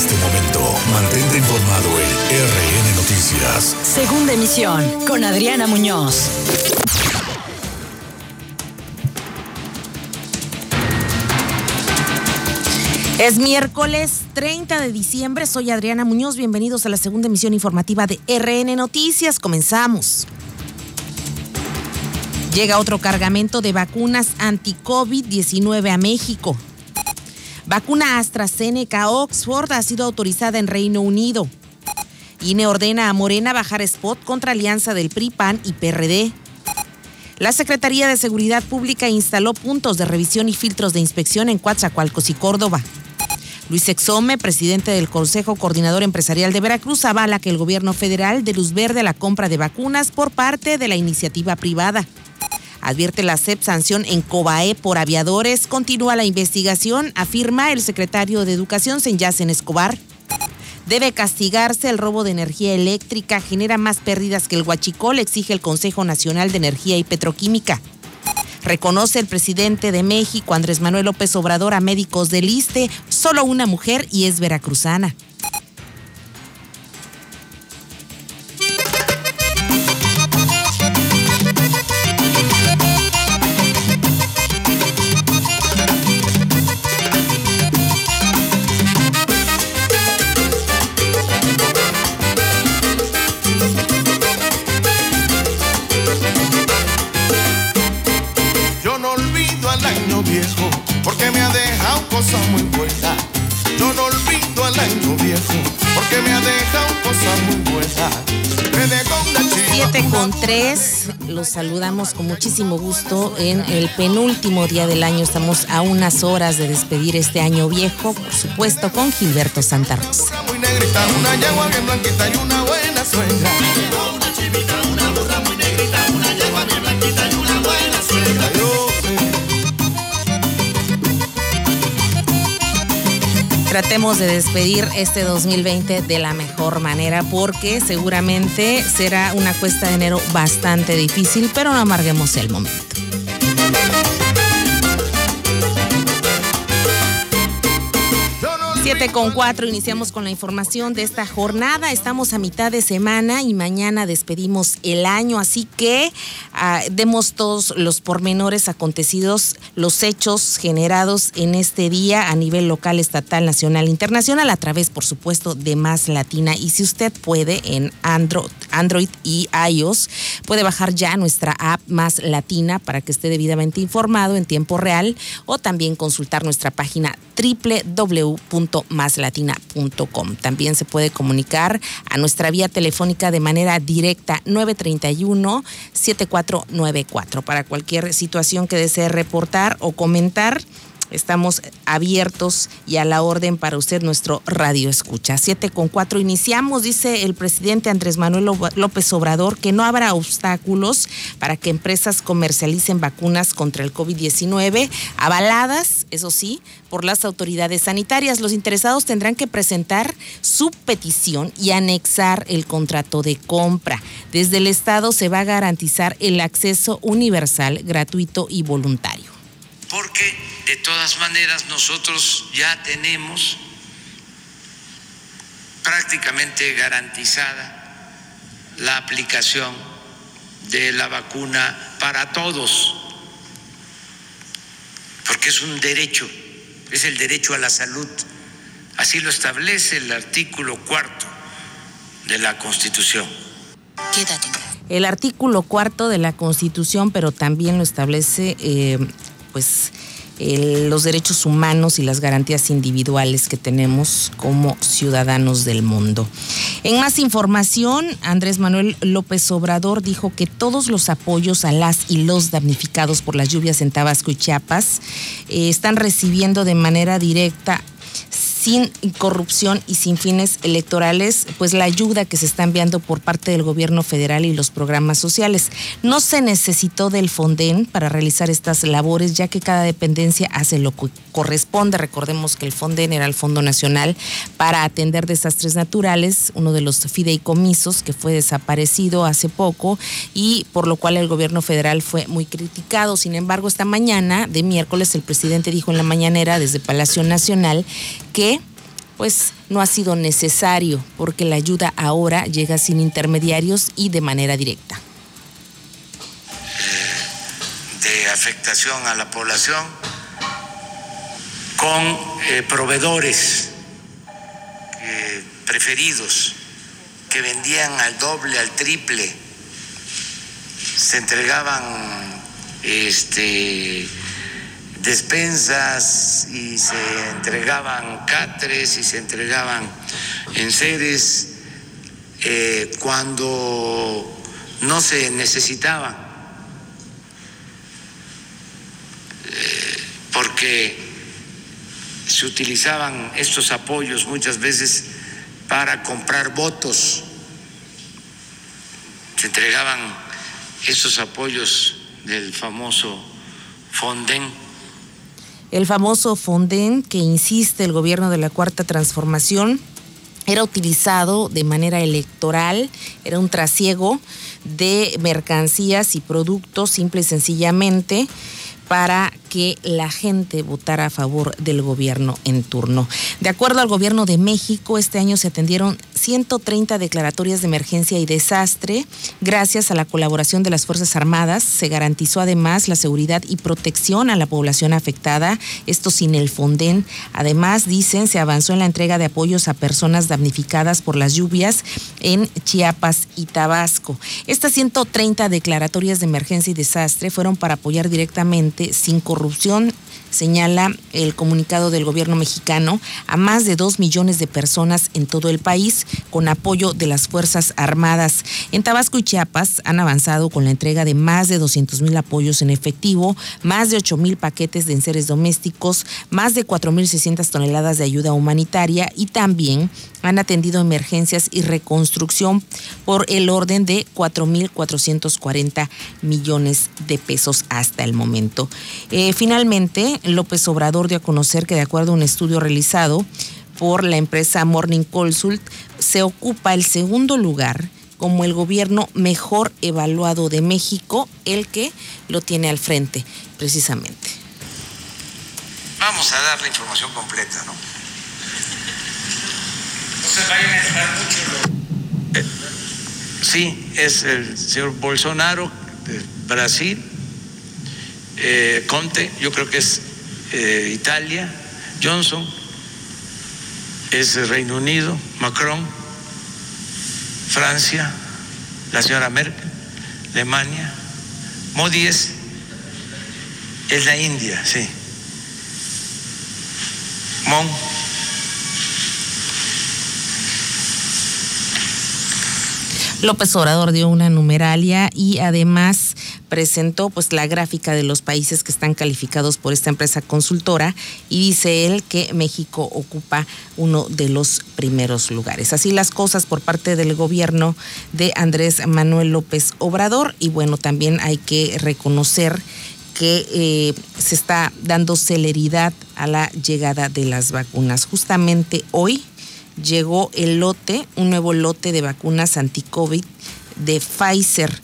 este momento. Mantente informado en RN Noticias. Segunda emisión con Adriana Muñoz. Es miércoles 30 de diciembre, soy Adriana Muñoz, bienvenidos a la segunda emisión informativa de RN Noticias, comenzamos. Llega otro cargamento de vacunas anti-COVID-19 a México. Vacuna AstraZeneca Oxford ha sido autorizada en Reino Unido. INE ordena a Morena bajar spot contra alianza del PRI, PAN y PRD. La Secretaría de Seguridad Pública instaló puntos de revisión y filtros de inspección en Coatzacoalcos y Córdoba. Luis Exome, presidente del Consejo Coordinador Empresarial de Veracruz, avala que el gobierno federal dé luz verde la compra de vacunas por parte de la iniciativa privada. Advierte la CEP sanción en Cobae por aviadores. Continúa la investigación, afirma el secretario de Educación, Senyacen Escobar. Debe castigarse el robo de energía eléctrica, genera más pérdidas que el huachicol, exige el Consejo Nacional de Energía y Petroquímica. Reconoce el presidente de México, Andrés Manuel López Obrador, a médicos del ISTE, solo una mujer y es veracruzana. Los saludamos con muchísimo gusto en el penúltimo día del año. Estamos a unas horas de despedir este año viejo, por supuesto, con Gilberto Santa Rosa. Tratemos de despedir este 2020 de la mejor manera porque seguramente será una cuesta de enero bastante difícil, pero no amarguemos el momento. Con cuatro, iniciamos con la información de esta jornada. Estamos a mitad de semana y mañana despedimos el año, así que ah, demos todos los pormenores acontecidos, los hechos generados en este día a nivel local, estatal, nacional, internacional, a través, por supuesto, de Más Latina. Y si usted puede, en Android, Android y iOS, puede bajar ya nuestra app Más Latina para que esté debidamente informado en tiempo real o también consultar nuestra página También se puede comunicar a nuestra vía telefónica de manera directa 931-7494 para cualquier situación que desee reportar o comentar. Estamos abiertos y a la orden para usted nuestro radio escucha. Siete con cuatro iniciamos, dice el presidente Andrés Manuel López Obrador, que no habrá obstáculos para que empresas comercialicen vacunas contra el COVID-19, avaladas, eso sí, por las autoridades sanitarias. Los interesados tendrán que presentar su petición y anexar el contrato de compra. Desde el Estado se va a garantizar el acceso universal, gratuito y voluntario. Porque de todas maneras, nosotros ya tenemos prácticamente garantizada la aplicación de la vacuna para todos, porque es un derecho, es el derecho a la salud. Así lo establece el artículo cuarto de la Constitución. El artículo cuarto de la Constitución, pero también lo establece, eh, pues, los derechos humanos y las garantías individuales que tenemos como ciudadanos del mundo. En más información, Andrés Manuel López Obrador dijo que todos los apoyos a las y los damnificados por las lluvias en Tabasco y Chiapas eh, están recibiendo de manera directa sin corrupción y sin fines electorales, pues la ayuda que se está enviando por parte del gobierno federal y los programas sociales. No se necesitó del Fonden para realizar estas labores, ya que cada dependencia hace lo que corresponde. Recordemos que el Fonden era el Fondo Nacional para atender desastres naturales, uno de los fideicomisos que fue desaparecido hace poco y por lo cual el gobierno federal fue muy criticado. Sin embargo, esta mañana de miércoles el presidente dijo en la mañanera desde Palacio Nacional que pues no ha sido necesario porque la ayuda ahora llega sin intermediarios y de manera directa. De afectación a la población con eh, proveedores eh, preferidos que vendían al doble, al triple, se entregaban este, despensas y se entregaban catres y se entregaban enseres eh, cuando no se necesitaban, eh, porque se utilizaban estos apoyos muchas veces para comprar votos, se entregaban esos apoyos del famoso Fonden. El famoso Fonden que insiste el gobierno de la Cuarta Transformación era utilizado de manera electoral, era un trasiego de mercancías y productos simple y sencillamente para que la gente votara a favor del gobierno en turno. De acuerdo al gobierno de México, este año se atendieron 130 declaratorias de emergencia y desastre. Gracias a la colaboración de las Fuerzas Armadas, se garantizó además la seguridad y protección a la población afectada, esto sin el Fonden. Además, dicen, se avanzó en la entrega de apoyos a personas damnificadas por las lluvias en Chiapas y Tabasco. Estas 130 declaratorias de emergencia y desastre fueron para apoyar directamente sin corrupción señala el comunicado del gobierno mexicano, a más de dos millones de personas en todo el país con apoyo de las Fuerzas Armadas. En Tabasco y Chiapas han avanzado con la entrega de más de 200 mil apoyos en efectivo, más de 8 mil paquetes de enseres domésticos, más de 4.600 toneladas de ayuda humanitaria y también han atendido emergencias y reconstrucción por el orden de 4.440 millones de pesos hasta el momento. Eh, finalmente, López Obrador dio a conocer que de acuerdo a un estudio realizado por la empresa Morning Consult, se ocupa el segundo lugar como el gobierno mejor evaluado de México, el que lo tiene al frente, precisamente. Vamos a dar la información completa, ¿no? Se vayan a esperar mucho. Eh, sí, es el señor Bolsonaro de Brasil, eh, Conte, yo creo que es eh, Italia, Johnson, es Reino Unido, Macron, Francia, la señora Merkel, Alemania, Modi es, es la India, sí. Mon. López Obrador dio una numeralia y además presentó pues la gráfica de los países que están calificados por esta empresa consultora y dice él que México ocupa uno de los primeros lugares. Así las cosas por parte del gobierno de Andrés Manuel López Obrador y bueno, también hay que reconocer que eh, se está dando celeridad a la llegada de las vacunas. Justamente hoy llegó el lote, un nuevo lote de vacunas anti-COVID de Pfizer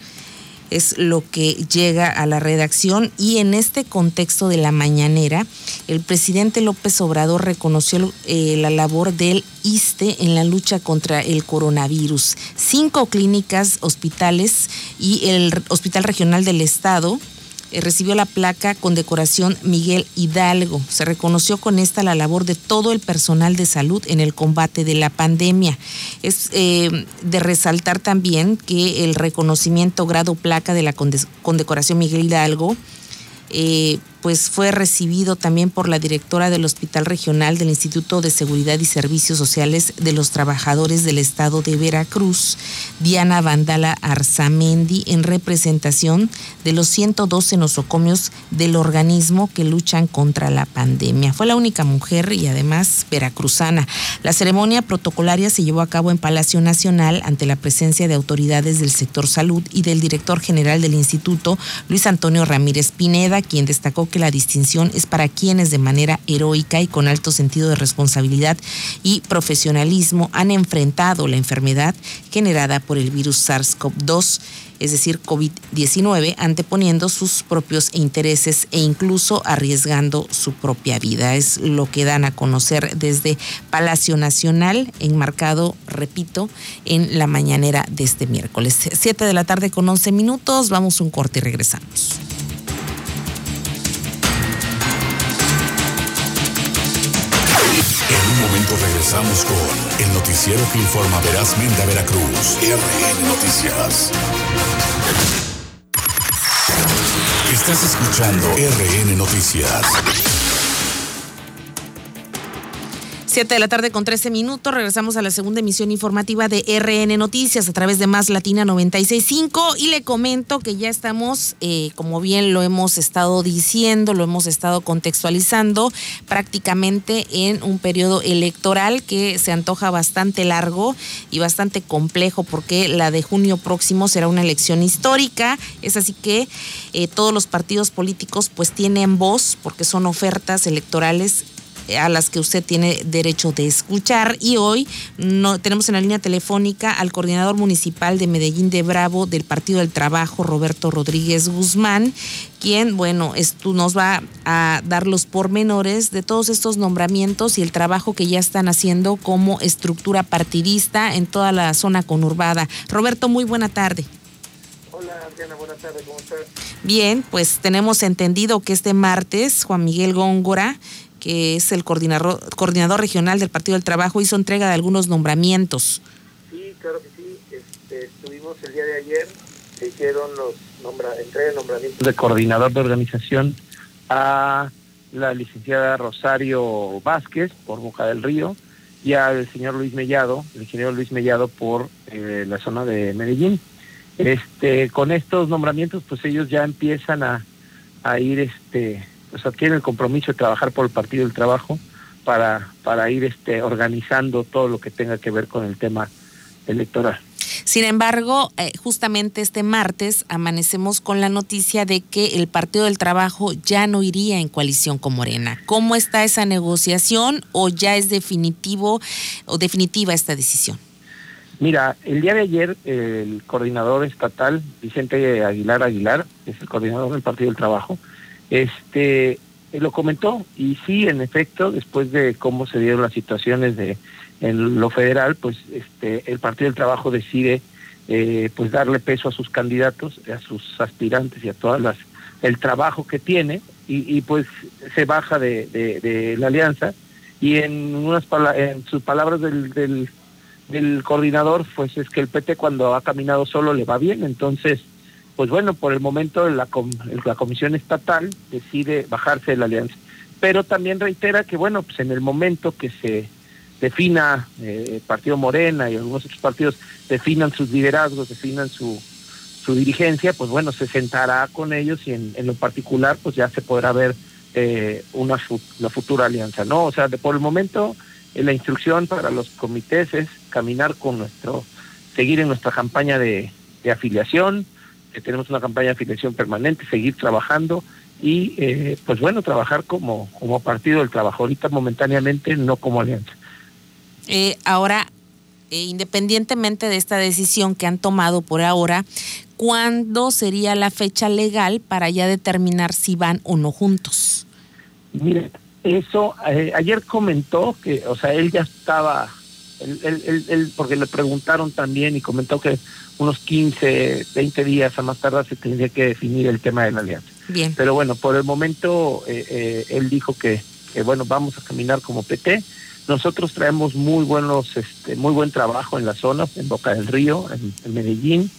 es lo que llega a la redacción y en este contexto de la mañanera, el presidente López Obrador reconoció eh, la labor del ISTE en la lucha contra el coronavirus. Cinco clínicas, hospitales y el Hospital Regional del Estado eh, recibió la placa con decoración Miguel Hidalgo. Se reconoció con esta la labor de todo el personal de salud en el combate de la pandemia. Es eh, de resaltar también que el reconocimiento grado placa de la condecoración Miguel Hidalgo eh, pues fue recibido también por la directora del Hospital Regional del Instituto de Seguridad y Servicios Sociales de los Trabajadores del Estado de Veracruz, Diana Vandala Arzamendi, en representación de los 112 nosocomios del organismo que luchan contra la pandemia. Fue la única mujer y además veracruzana. La ceremonia protocolaria se llevó a cabo en Palacio Nacional ante la presencia de autoridades del sector salud y del director general del instituto, Luis Antonio Ramírez Pineda, quien destacó que que la distinción es para quienes de manera heroica y con alto sentido de responsabilidad y profesionalismo han enfrentado la enfermedad generada por el virus SARS-CoV-2 es decir, COVID-19, anteponiendo sus propios intereses e incluso arriesgando su propia vida. Es lo que dan a conocer desde Palacio Nacional, enmarcado, repito, en la mañanera de este miércoles. Siete de la tarde con once minutos, vamos un corte y regresamos. Regresamos con el noticiero que informa verazmente a Veracruz. RN Noticias. Estás escuchando RN Noticias. 7 de la tarde con 13 minutos. Regresamos a la segunda emisión informativa de RN Noticias a través de Más Latina 965 y le comento que ya estamos, eh, como bien lo hemos estado diciendo, lo hemos estado contextualizando prácticamente en un periodo electoral que se antoja bastante largo y bastante complejo porque la de junio próximo será una elección histórica. Es así que eh, todos los partidos políticos pues tienen voz porque son ofertas electorales a las que usted tiene derecho de escuchar. Y hoy no, tenemos en la línea telefónica al coordinador municipal de Medellín de Bravo del Partido del Trabajo, Roberto Rodríguez Guzmán, quien, bueno, esto nos va a dar los pormenores de todos estos nombramientos y el trabajo que ya están haciendo como estructura partidista en toda la zona conurbada. Roberto, muy buena tarde. Hola, Diana, buenas tardes, ¿cómo estás? Bien, pues tenemos entendido que este martes Juan Miguel Góngora es el coordinador, coordinador regional del Partido del Trabajo, hizo entrega de algunos nombramientos. Sí, claro que sí. Este, estuvimos el día de ayer, se hicieron los nombra, entrega de nombramientos de coordinador de organización a la licenciada Rosario Vázquez por Boca del Río y al señor Luis Mellado, el ingeniero Luis Mellado por eh, la zona de Medellín. Este, con estos nombramientos, pues ellos ya empiezan a, a ir este, pues adquieren el compromiso de trabajar por el Partido del Trabajo para, para ir este, organizando todo lo que tenga que ver con el tema electoral. Sin embargo, eh, justamente este martes amanecemos con la noticia de que el Partido del Trabajo ya no iría en coalición con Morena. ¿Cómo está esa negociación o ya es definitivo o definitiva esta decisión? Mira, el día de ayer el coordinador estatal, Vicente Aguilar Aguilar, es el coordinador del Partido del Trabajo, este lo comentó y sí, en efecto, después de cómo se dieron las situaciones de en lo federal, pues este el Partido del Trabajo decide eh, pues darle peso a sus candidatos, a sus aspirantes y a todas las el trabajo que tiene y, pues se baja de, la alianza y en unas en sus palabras del, del coordinador pues es que el PT cuando ha caminado solo le va bien entonces pues bueno, por el momento la, la Comisión Estatal decide bajarse de la alianza. Pero también reitera que, bueno, pues en el momento que se defina eh, Partido Morena y algunos otros partidos definan sus liderazgos, definan su, su dirigencia, pues bueno, se sentará con ellos y en, en lo particular, pues ya se podrá ver eh, una, la futura alianza, ¿no? O sea, de, por el momento, eh, la instrucción para los comités es caminar con nuestro, seguir en nuestra campaña de afiliación, tenemos una campaña de afiliación permanente, seguir trabajando y, eh, pues bueno, trabajar como, como partido del trabajo, ahorita momentáneamente no como alianza. Eh, ahora, eh, independientemente de esta decisión que han tomado por ahora, ¿cuándo sería la fecha legal para ya determinar si van o no juntos? Mire, eso, ayer comentó que, o sea, él ya estaba, él, porque le preguntaron también y comentó que unos 15, 20 días a más tardar se tendría que definir el tema de la alianza. Bien. Pero bueno, por el momento eh, eh, él dijo que, que, bueno, vamos a caminar como PT. Nosotros traemos muy buenos, este, muy buen trabajo en la zona, en Boca del Río, en, Medellín.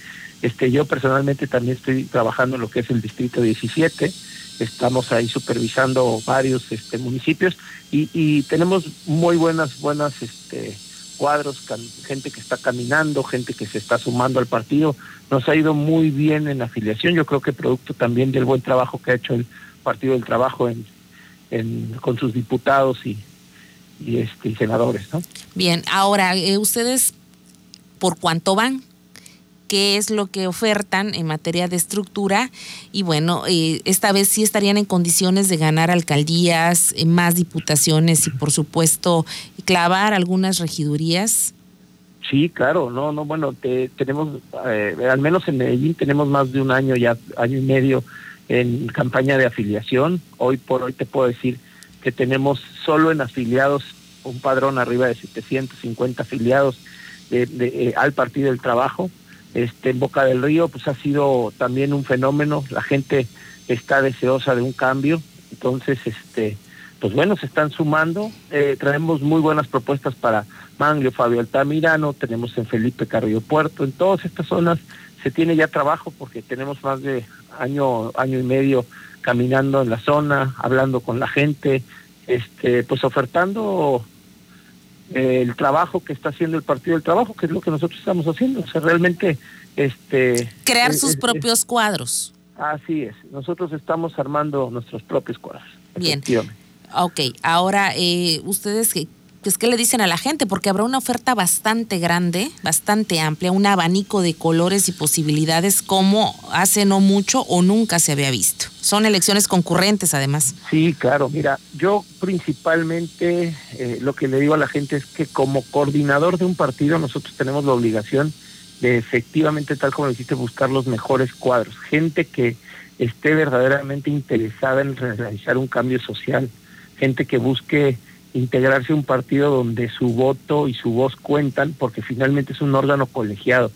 Este, yo personalmente también estoy trabajando en lo que es el distrito 17. Estamos ahí supervisando varios este, municipios y, y tenemos muy buenas, buenas, este, cuadros, gente que está caminando, gente que se está sumando al partido. Nos ha ido muy bien en afiliación, yo creo que producto también del buen trabajo que ha hecho el Partido del Trabajo en, con sus diputados y, y, este, senadores. ¿no? Bien, ahora, eh, ¿ustedes por cuánto van? Qué es lo que ofertan en materia de estructura y bueno, eh, esta vez sí estarían en condiciones de ganar alcaldías, eh, más diputaciones y por supuesto clavar algunas regidurías. Sí, claro, no, no, bueno, tenemos, eh, al menos en Medellín tenemos más de un año ya, año y medio en campaña de afiliación. Hoy por hoy te puedo decir que tenemos solo en afiliados un padrón arriba de 750 afiliados de, al Partido del Trabajo este, en Boca del Río, pues ha sido también un fenómeno, la gente está deseosa de un cambio, entonces, este, pues bueno, se están sumando, eh, traemos muy buenas propuestas para Manglio, Fabio Altamirano, tenemos en Felipe Carrillo Puerto, en todas estas zonas se tiene ya trabajo porque tenemos más de año, año y medio caminando en la zona, hablando con la gente, este, pues ofertando el trabajo que está haciendo el Partido del Trabajo, que es lo que nosotros estamos haciendo. O sea, realmente... este Crear sus propios cuadros. Así es. Nosotros estamos armando nuestros propios cuadros. Bien. Ok, ahora eh, ustedes pues, ¿qué le dicen a la gente? Porque habrá una oferta bastante grande, bastante amplia, un abanico de colores y posibilidades como hace no mucho o nunca se había visto. Son elecciones concurrentes además. Sí, claro. Mira, yo principalmente eh, lo que le digo a la gente es que como coordinador de un partido nosotros tenemos la obligación de efectivamente, tal como dijiste, buscar los mejores cuadros. Gente que esté verdaderamente interesada en realizar un cambio social. Gente que busque integrarse a un partido donde su voto y su voz cuentan, porque finalmente es un órgano colegiado.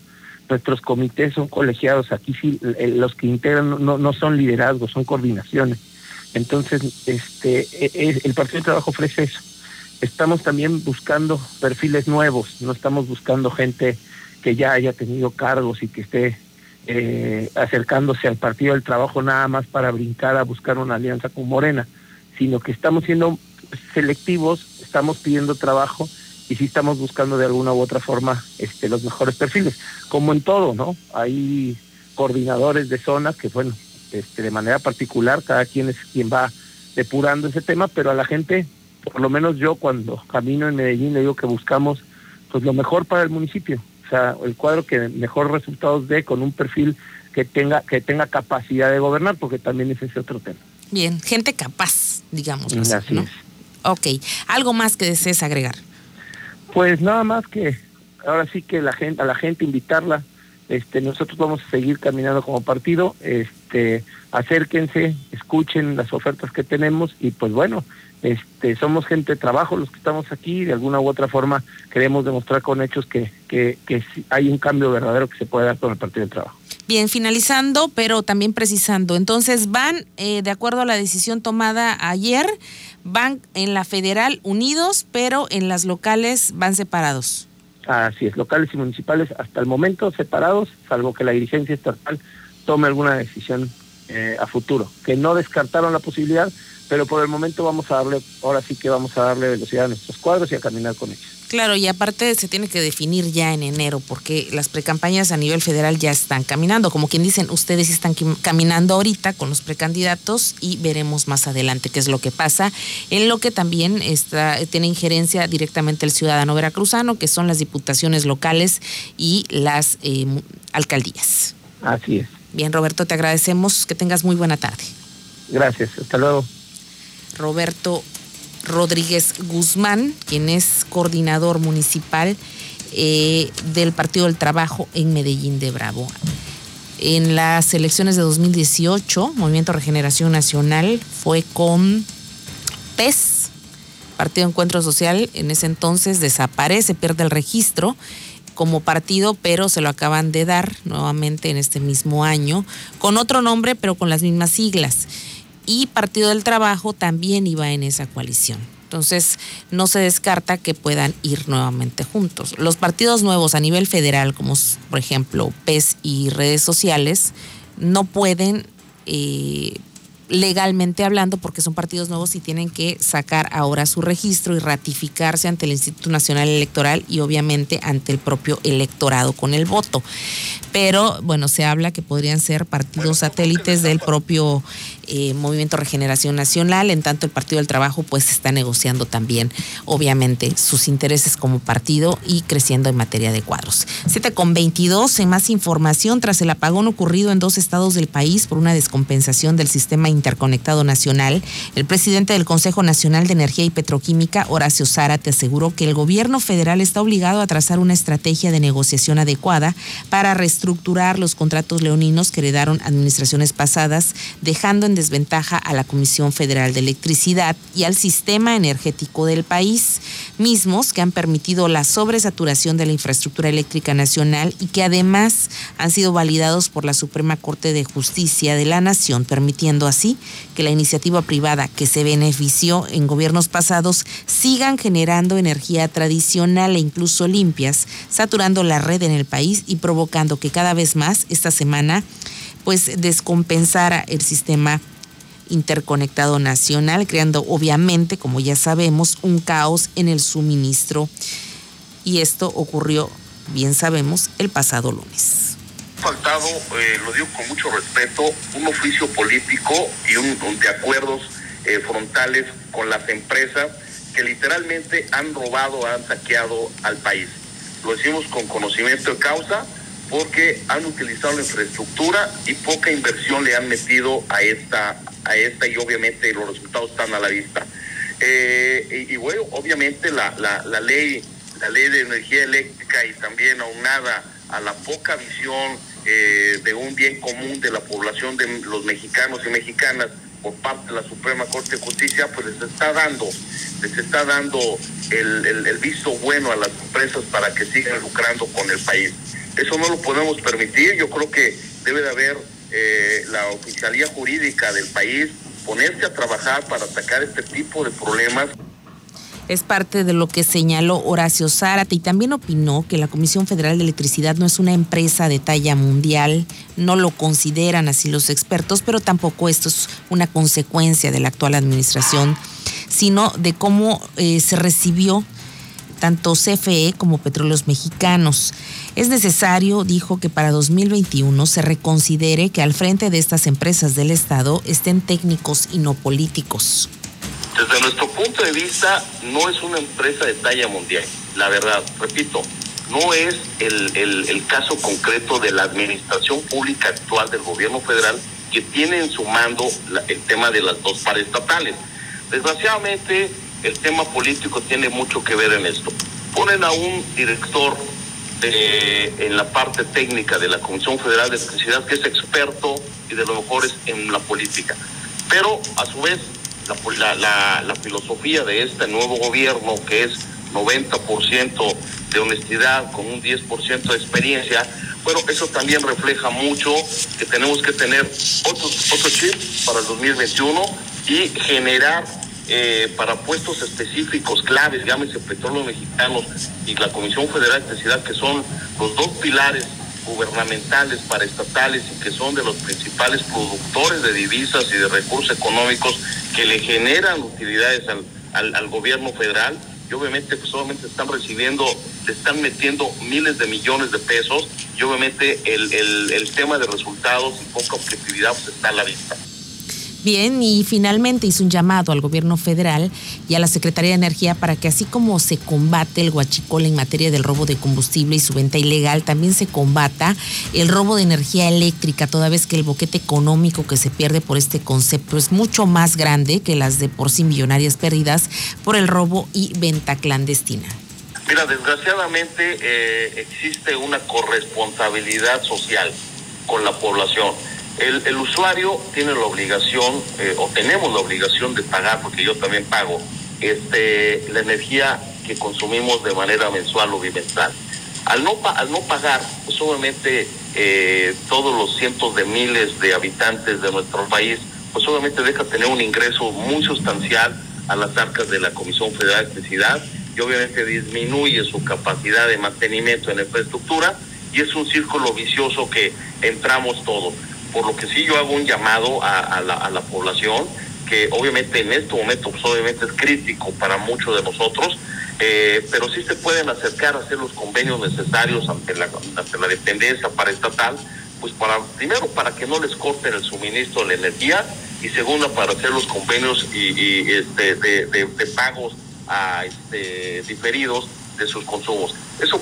Nuestros comités son colegiados, aquí sí, los que integran no, no son liderazgos, son coordinaciones. Entonces, este, e, e, el Partido de Trabajo ofrece eso. Estamos también buscando perfiles nuevos, no estamos buscando gente que ya haya tenido cargos y que esté eh, acercándose al Partido del Trabajo nada más para brincar a buscar una alianza con Morena, sino que estamos siendo selectivos, estamos pidiendo trabajo y sí estamos buscando de alguna u otra forma este, los mejores perfiles. Como en todo, ¿no? Hay coordinadores de zona que, bueno, este, de manera particular, cada quien es quien va depurando ese tema, pero a la gente, por lo menos yo cuando camino en Medellín le digo que buscamos pues lo mejor para el municipio, o sea, el cuadro que mejor resultados dé con un perfil que tenga que tenga capacidad de gobernar, porque también es ese otro tema. Bien, gente capaz, digamos. Así ¿no? Ok, ¿algo más que desees agregar? Pues nada más que ahora sí que la gente, a la gente invitarla, este, nosotros vamos a seguir caminando como partido, este, acérquense, escuchen las ofertas que tenemos y pues bueno, este, somos gente de trabajo los que estamos aquí, de alguna u otra forma queremos demostrar con hechos que, hay un cambio verdadero que se puede dar con el Partido del Trabajo. Bien, finalizando, pero también precisando. Entonces, van, eh, de acuerdo a la decisión tomada ayer, van en la federal unidos, pero en las locales van separados. Así es, locales y municipales hasta el momento separados, salvo que la dirigencia estatal tome alguna decisión eh, a futuro, que no descartaron la posibilidad, pero por el momento vamos a darle, ahora sí que vamos a darle velocidad a nuestros cuadros y a caminar con ellos. Claro, y aparte se tiene que definir ya en enero, porque las precampañas a nivel federal ya están caminando. Como quien dicen, ustedes están caminando ahorita con los precandidatos y veremos más adelante qué es lo que pasa. En lo que también está, tiene injerencia directamente el ciudadano veracruzano, que son las diputaciones locales y las eh, alcaldías. Así es. Bien, Roberto, te agradecemos. Que tengas muy buena tarde. Gracias. Hasta luego. Roberto Rodríguez Guzmán, quien es coordinador municipal eh, del Partido del Trabajo en Medellín de Bravo. En las elecciones de 2018, Movimiento Regeneración Nacional fue con PES, Partido Encuentro Social, en ese entonces desaparece, pierde el registro como partido, pero se lo acaban de dar nuevamente en este mismo año, con otro nombre, pero con las mismas siglas y Partido del Trabajo también iba en esa coalición. Entonces, no se descarta que puedan ir nuevamente juntos. Los partidos nuevos a nivel federal, como por ejemplo PES y redes sociales, no pueden eh, legalmente hablando, porque son partidos nuevos y tienen que sacar ahora su registro y ratificarse ante el Instituto Nacional Electoral y obviamente ante el propio electorado con el voto. Pero bueno, se habla que podrían ser partidos satélites del propio eh, Movimiento Regeneración Nacional, en tanto el Partido del Trabajo pues está negociando también, obviamente, sus intereses como partido y creciendo en materia de cuadros. 7 con 22, en más información, tras el apagón ocurrido en dos estados del país por una descompensación del sistema interconectado nacional, el presidente del Consejo Nacional de Energía y Petroquímica, Horacio Zárate, aseguró que el gobierno federal está obligado a trazar una estrategia de negociación adecuada para reestructurar los contratos leoninos que heredaron administraciones pasadas, dejando en desventaja a la Comisión Federal de Electricidad y al sistema energético del país, mismos que han permitido la sobresaturación de la infraestructura eléctrica nacional y que además han sido validados por la Suprema Corte de Justicia de la Nación, permitiendo así que la iniciativa privada que se benefició en gobiernos pasados sigan generando energía tradicional e incluso limpias, saturando la red en el país y provocando que cada vez más esta semana pues descompensara el sistema interconectado nacional, creando obviamente, como ya sabemos, un caos en el suministro. Y esto ocurrió, bien sabemos, el pasado lunes. Faltado, eh, lo digo con mucho respeto, un oficio político y un, de acuerdos eh, frontales con las empresas que literalmente han robado, han saqueado al país. Lo decimos con conocimiento de causa porque han utilizado la infraestructura y poca inversión le han metido a esta, a esta y obviamente los resultados están a la vista. Eh, y, bueno, obviamente la, ley, la ley de energía eléctrica y también aunada a la poca visión eh, de un bien común de la población de los mexicanos y mexicanas por parte de la Suprema Corte de Justicia, pues les está dando, les está dando el visto bueno a las empresas para que sigan lucrando con el país. Eso no lo podemos permitir. Yo creo que debe de haber eh, la oficialía jurídica del país ponerse a trabajar para atacar este tipo de problemas. Es parte de lo que señaló Horacio Zárate y también opinó que la Comisión Federal de Electricidad no es una empresa de talla mundial, no lo consideran así los expertos, pero tampoco esto es una consecuencia de la actual administración, sino de cómo eh, se recibió tanto CFE como Petróleos Mexicanos. Es necesario, dijo, que para 2021 se reconsidere que al frente de estas empresas del Estado estén técnicos y no políticos. Desde nuestro punto de vista, no es una empresa de talla mundial. La verdad, repito, no es el, caso concreto de la administración pública actual del gobierno federal que tiene en su mando el tema de las dos paraestatales. Desgraciadamente, el tema político tiene mucho que ver en esto. Ponen a un director en la parte técnica de la Comisión Federal de Electricidad que es experto y de lo mejores en la política. Pero a su vez, la, la, la filosofía de este nuevo gobierno, que es 90% de honestidad con un 10% de experiencia, bueno, eso también refleja mucho que tenemos que tener otro, otro chip para el 2021 y generar eh, para puestos específicos claves, llámese Petróleo Mexicanos y la Comisión Federal de Electricidad, que son los dos pilares gubernamentales, paraestatales y que son de los principales productores de divisas y de recursos económicos que le generan utilidades al, al, gobierno federal y obviamente pues solamente están recibiendo, le están metiendo miles de millones de pesos y obviamente el, el, el tema de resultados y poca objetividad pues está a la vista. Bien, y finalmente hizo un llamado al gobierno federal y a la Secretaría de Energía para que así como se combate el guachicol en materia del robo de combustible y su venta ilegal, también se combata el robo de energía eléctrica, toda vez que el boquete económico que se pierde por este concepto es mucho más grande que las de por sí millonarias perdidas por el robo y venta clandestina. Mira, desgraciadamente eh, existe una corresponsabilidad social con la población el, usuario tiene la obligación, eh, o tenemos la obligación de pagar, porque yo también pago, este, la energía que consumimos de manera mensual o bimestral. Al no, al no pagar, pues obviamente eh, todos los cientos de miles de habitantes de nuestro país, pues obviamente deja tener un ingreso muy sustancial a las arcas de la Comisión Federal de Electricidad y obviamente disminuye su capacidad de mantenimiento en la infraestructura y es un círculo vicioso que entramos todos por lo que sí yo hago un llamado a, la, población, que obviamente en este momento pues obviamente es crítico para muchos de nosotros, eh, pero sí se pueden acercar a hacer los convenios necesarios ante la, ante la dependencia paraestatal, pues para, primero para que no les corten el suministro de la energía y segunda para hacer los convenios y, este, de, pagos a, este, diferidos de sus consumos. Eso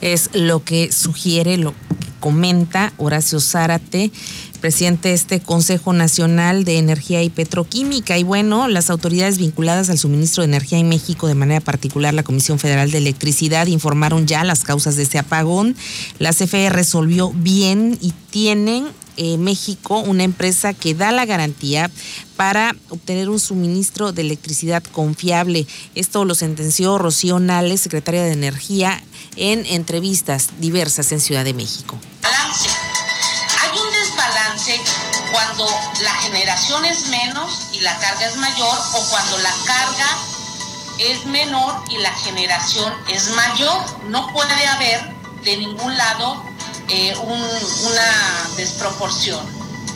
es lo que sugiere, lo comenta Horacio Zárate presidente de este Consejo Nacional de Energía y Petroquímica. Y bueno, las autoridades vinculadas al suministro de energía en México, de manera particular la Comisión Federal de Electricidad, informaron ya las causas de este apagón. La CFE resolvió bien y tienen eh, México una empresa que da la garantía para obtener un suministro de electricidad confiable. Esto lo sentenció Rocío Nales, secretaria de Energía, en entrevistas diversas en Ciudad de México cuando la generación es menos y la carga es mayor o cuando la carga es menor y la generación es mayor. No puede haber de ningún lado eh, una desproporción.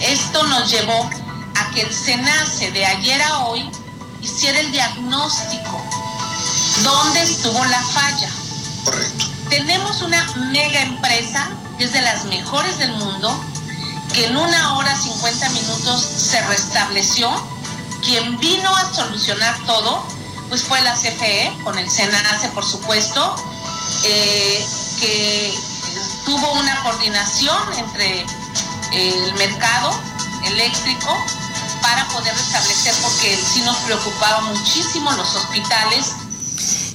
Esto nos llevó a que el SENACE de ayer a hoy hiciera el diagnóstico. ¿Dónde estuvo la falla? Correcto. Tenemos una mega empresa que es de las mejores del mundo, que en una hora 50 minutos se restableció. Quien vino a solucionar todo, pues fue la CFE, con el SENACE, por supuesto, eh, que tuvo una coordinación entre el mercado eléctrico para poder restablecer, porque sí nos preocupaba muchísimo los hospitales.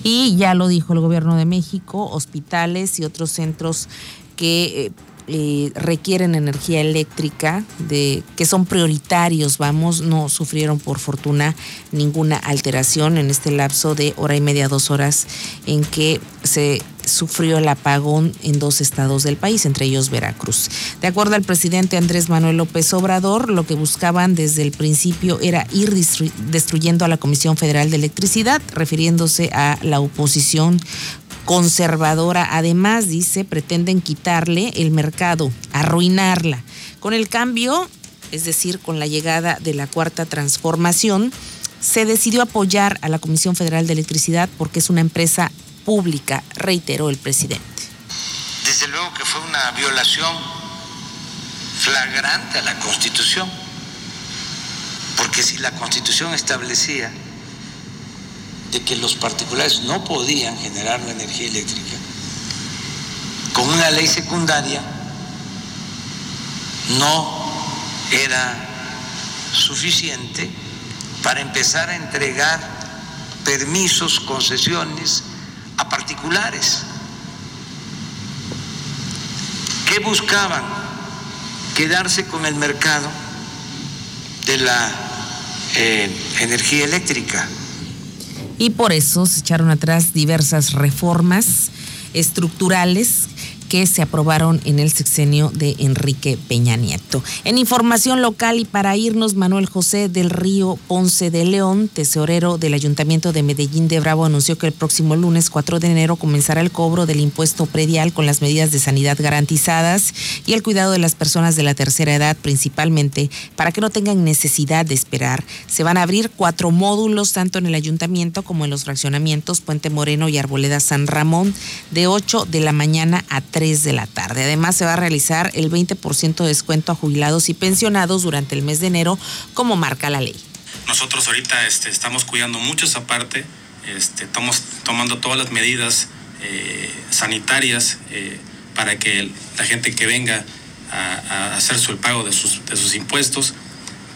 Y ya lo dijo el gobierno de México, hospitales y otros centros que eh, requieren energía eléctrica, de, que son prioritarios, vamos, no sufrieron por fortuna ninguna alteración en este lapso de hora y media, dos horas en que se sufrió el apagón en dos estados del país, entre ellos Veracruz. De acuerdo al presidente Andrés Manuel López Obrador, lo que buscaban desde el principio era ir destruyendo a la Comisión Federal de Electricidad, refiriéndose a la oposición conservadora. Además, dice, pretenden quitarle el mercado, arruinarla. Con el cambio, es decir, con la llegada de la cuarta transformación, se decidió apoyar a la Comisión Federal de Electricidad porque es una empresa pública, reiteró el presidente. Desde luego que fue una violación flagrante a la Constitución, porque si la Constitución establecía de que los particulares no podían generar la energía eléctrica, con una ley secundaria no era suficiente para empezar a entregar permisos, concesiones a particulares. ¿Qué buscaban? Quedarse con el mercado de la eh, energía eléctrica y por eso se echaron atrás diversas reformas estructurales que se aprobaron en el sexenio de Enrique Peña Nieto. En información local y para irnos, Manuel José del Río Ponce de León, tesorero del Ayuntamiento de Medellín de Bravo, anunció que el próximo lunes 4 de enero comenzará el cobro del impuesto predial con las medidas de sanidad garantizadas y el cuidado de las personas de la tercera edad, principalmente para que no tengan necesidad de esperar. Se van a abrir cuatro módulos, tanto en el ayuntamiento como en los fraccionamientos Puente Moreno y Arboleda San Ramón, de 8 de la mañana a 3 de la tarde. Además, se va a realizar el 20% de descuento a jubilados y pensionados durante el mes de enero, como marca la ley. Nosotros ahorita este, estamos cuidando mucho esa parte, este, estamos tomando todas las medidas eh, sanitarias eh, para que la gente que venga a, hacer su pago de sus, de sus impuestos,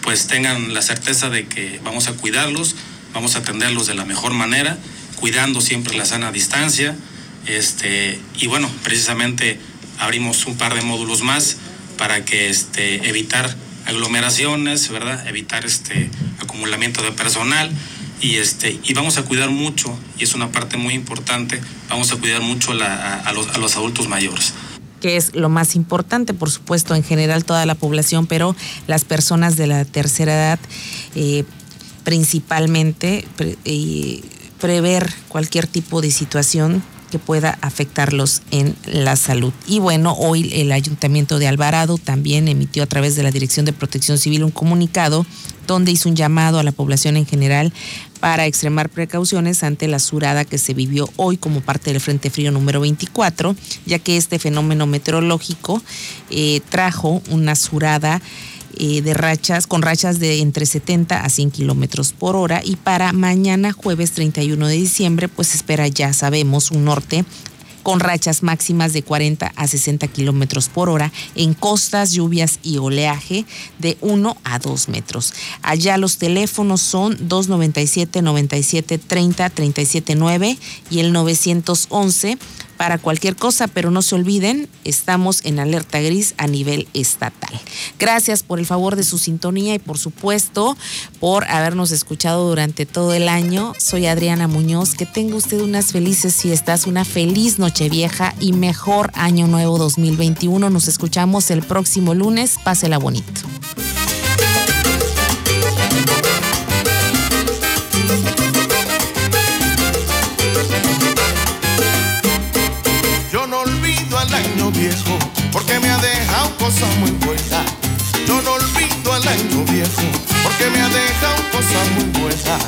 pues tengan la certeza de que vamos a cuidarlos, vamos a atenderlos de la mejor manera, cuidando siempre la sana distancia, este, y bueno, precisamente abrimos un par de módulos más para que este, evitar aglomeraciones, ¿verdad? Evitar este acumulamiento de personal y este y vamos a cuidar mucho y es una parte muy importante, vamos a cuidar mucho a, los, adultos mayores que es lo más importante, por supuesto, en general toda la población, pero las personas de la tercera edad, eh, principalmente, prever cualquier tipo de situación que pueda afectarlos en la salud. Y bueno, hoy el Ayuntamiento de Alvarado también emitió a través de la Dirección de Protección Civil un comunicado donde hizo un llamado a la población en general para extremar precauciones ante la surada que se vivió hoy como parte del Frente Frío número 24, ya que este fenómeno meteorológico eh, trajo una surada eh, de rachas, con rachas de entre 70 a 100 kilómetros por hora. Y para mañana, jueves 31 de diciembre, pues espera, ya sabemos, un norte con rachas máximas de 40 a 60 kilómetros por hora, en costas, lluvias y oleaje de 1 a 2 metros. Allá los teléfonos son 297 97 30 37 9 y el 911 para cualquier cosa, pero no se olviden, estamos en alerta gris a nivel estatal. Gracias por el favor de su sintonía y por supuesto por habernos escuchado durante todo el año. Soy Adriana Muñoz, que tenga usted unas felices fiestas, una feliz noche vieja y mejor año nuevo 2021. Nos escuchamos el próximo lunes. Pásela bonito. Cosas muy buenas. No olvido al año viejo, porque me ha dejado cosas muy buenas.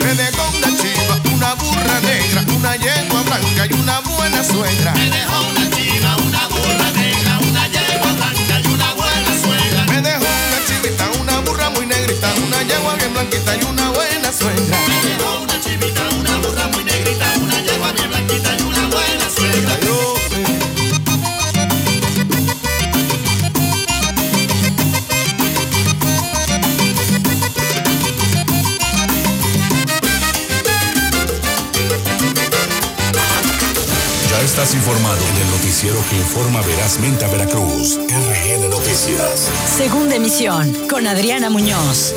Me dejó una chiva, una burra negra, una yegua blanca y una informa verazmente a Veracruz. RN Noticias. Segunda emisión con Adriana Muñoz.